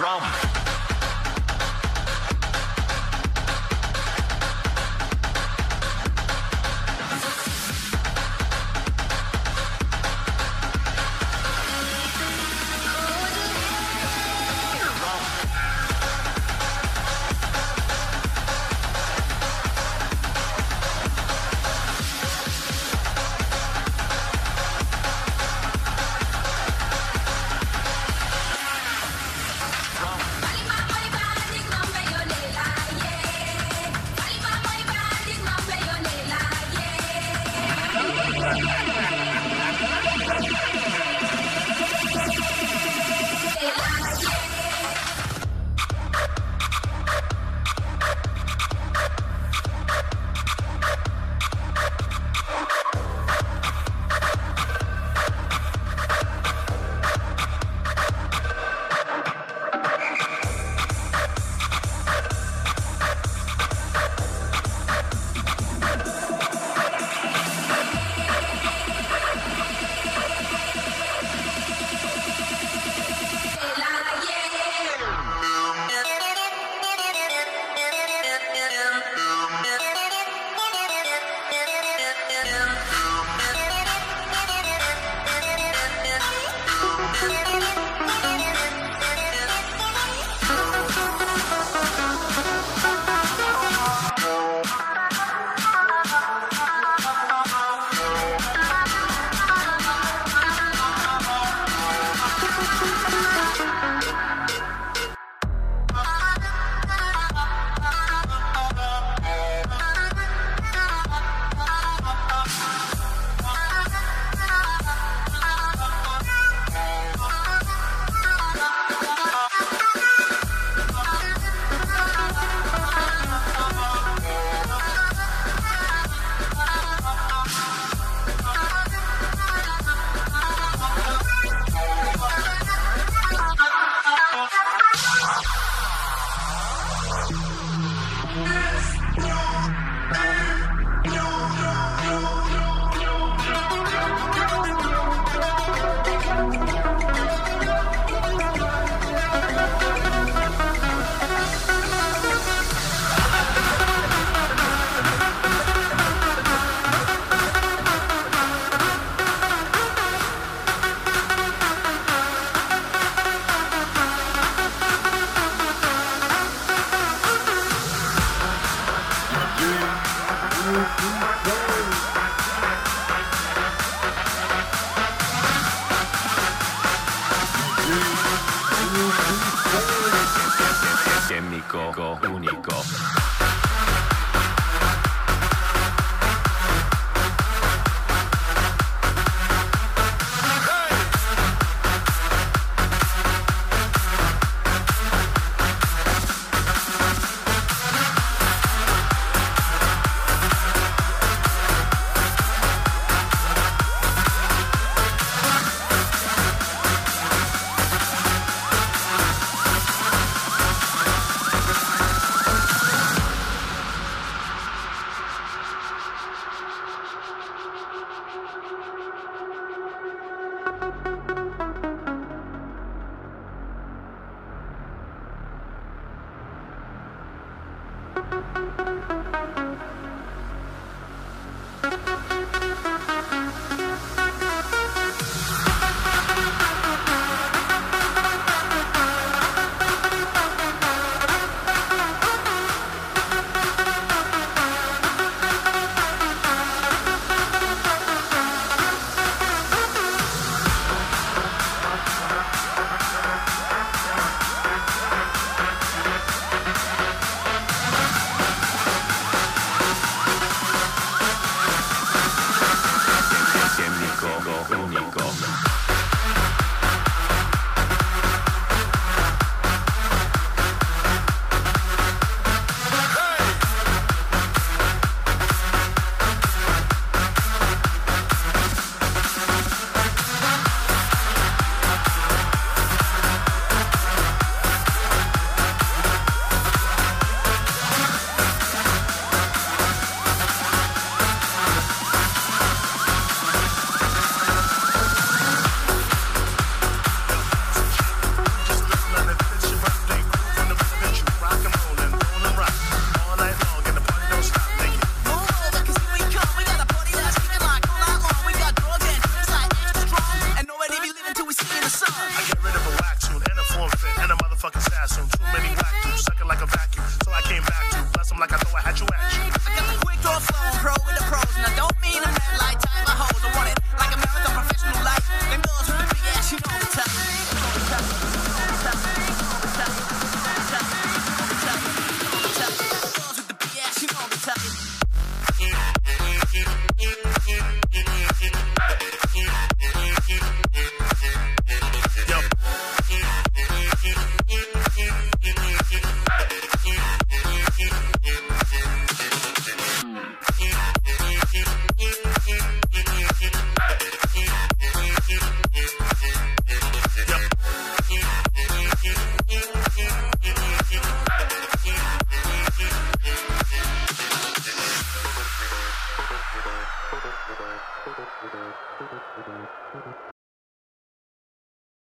Drum. Químico único.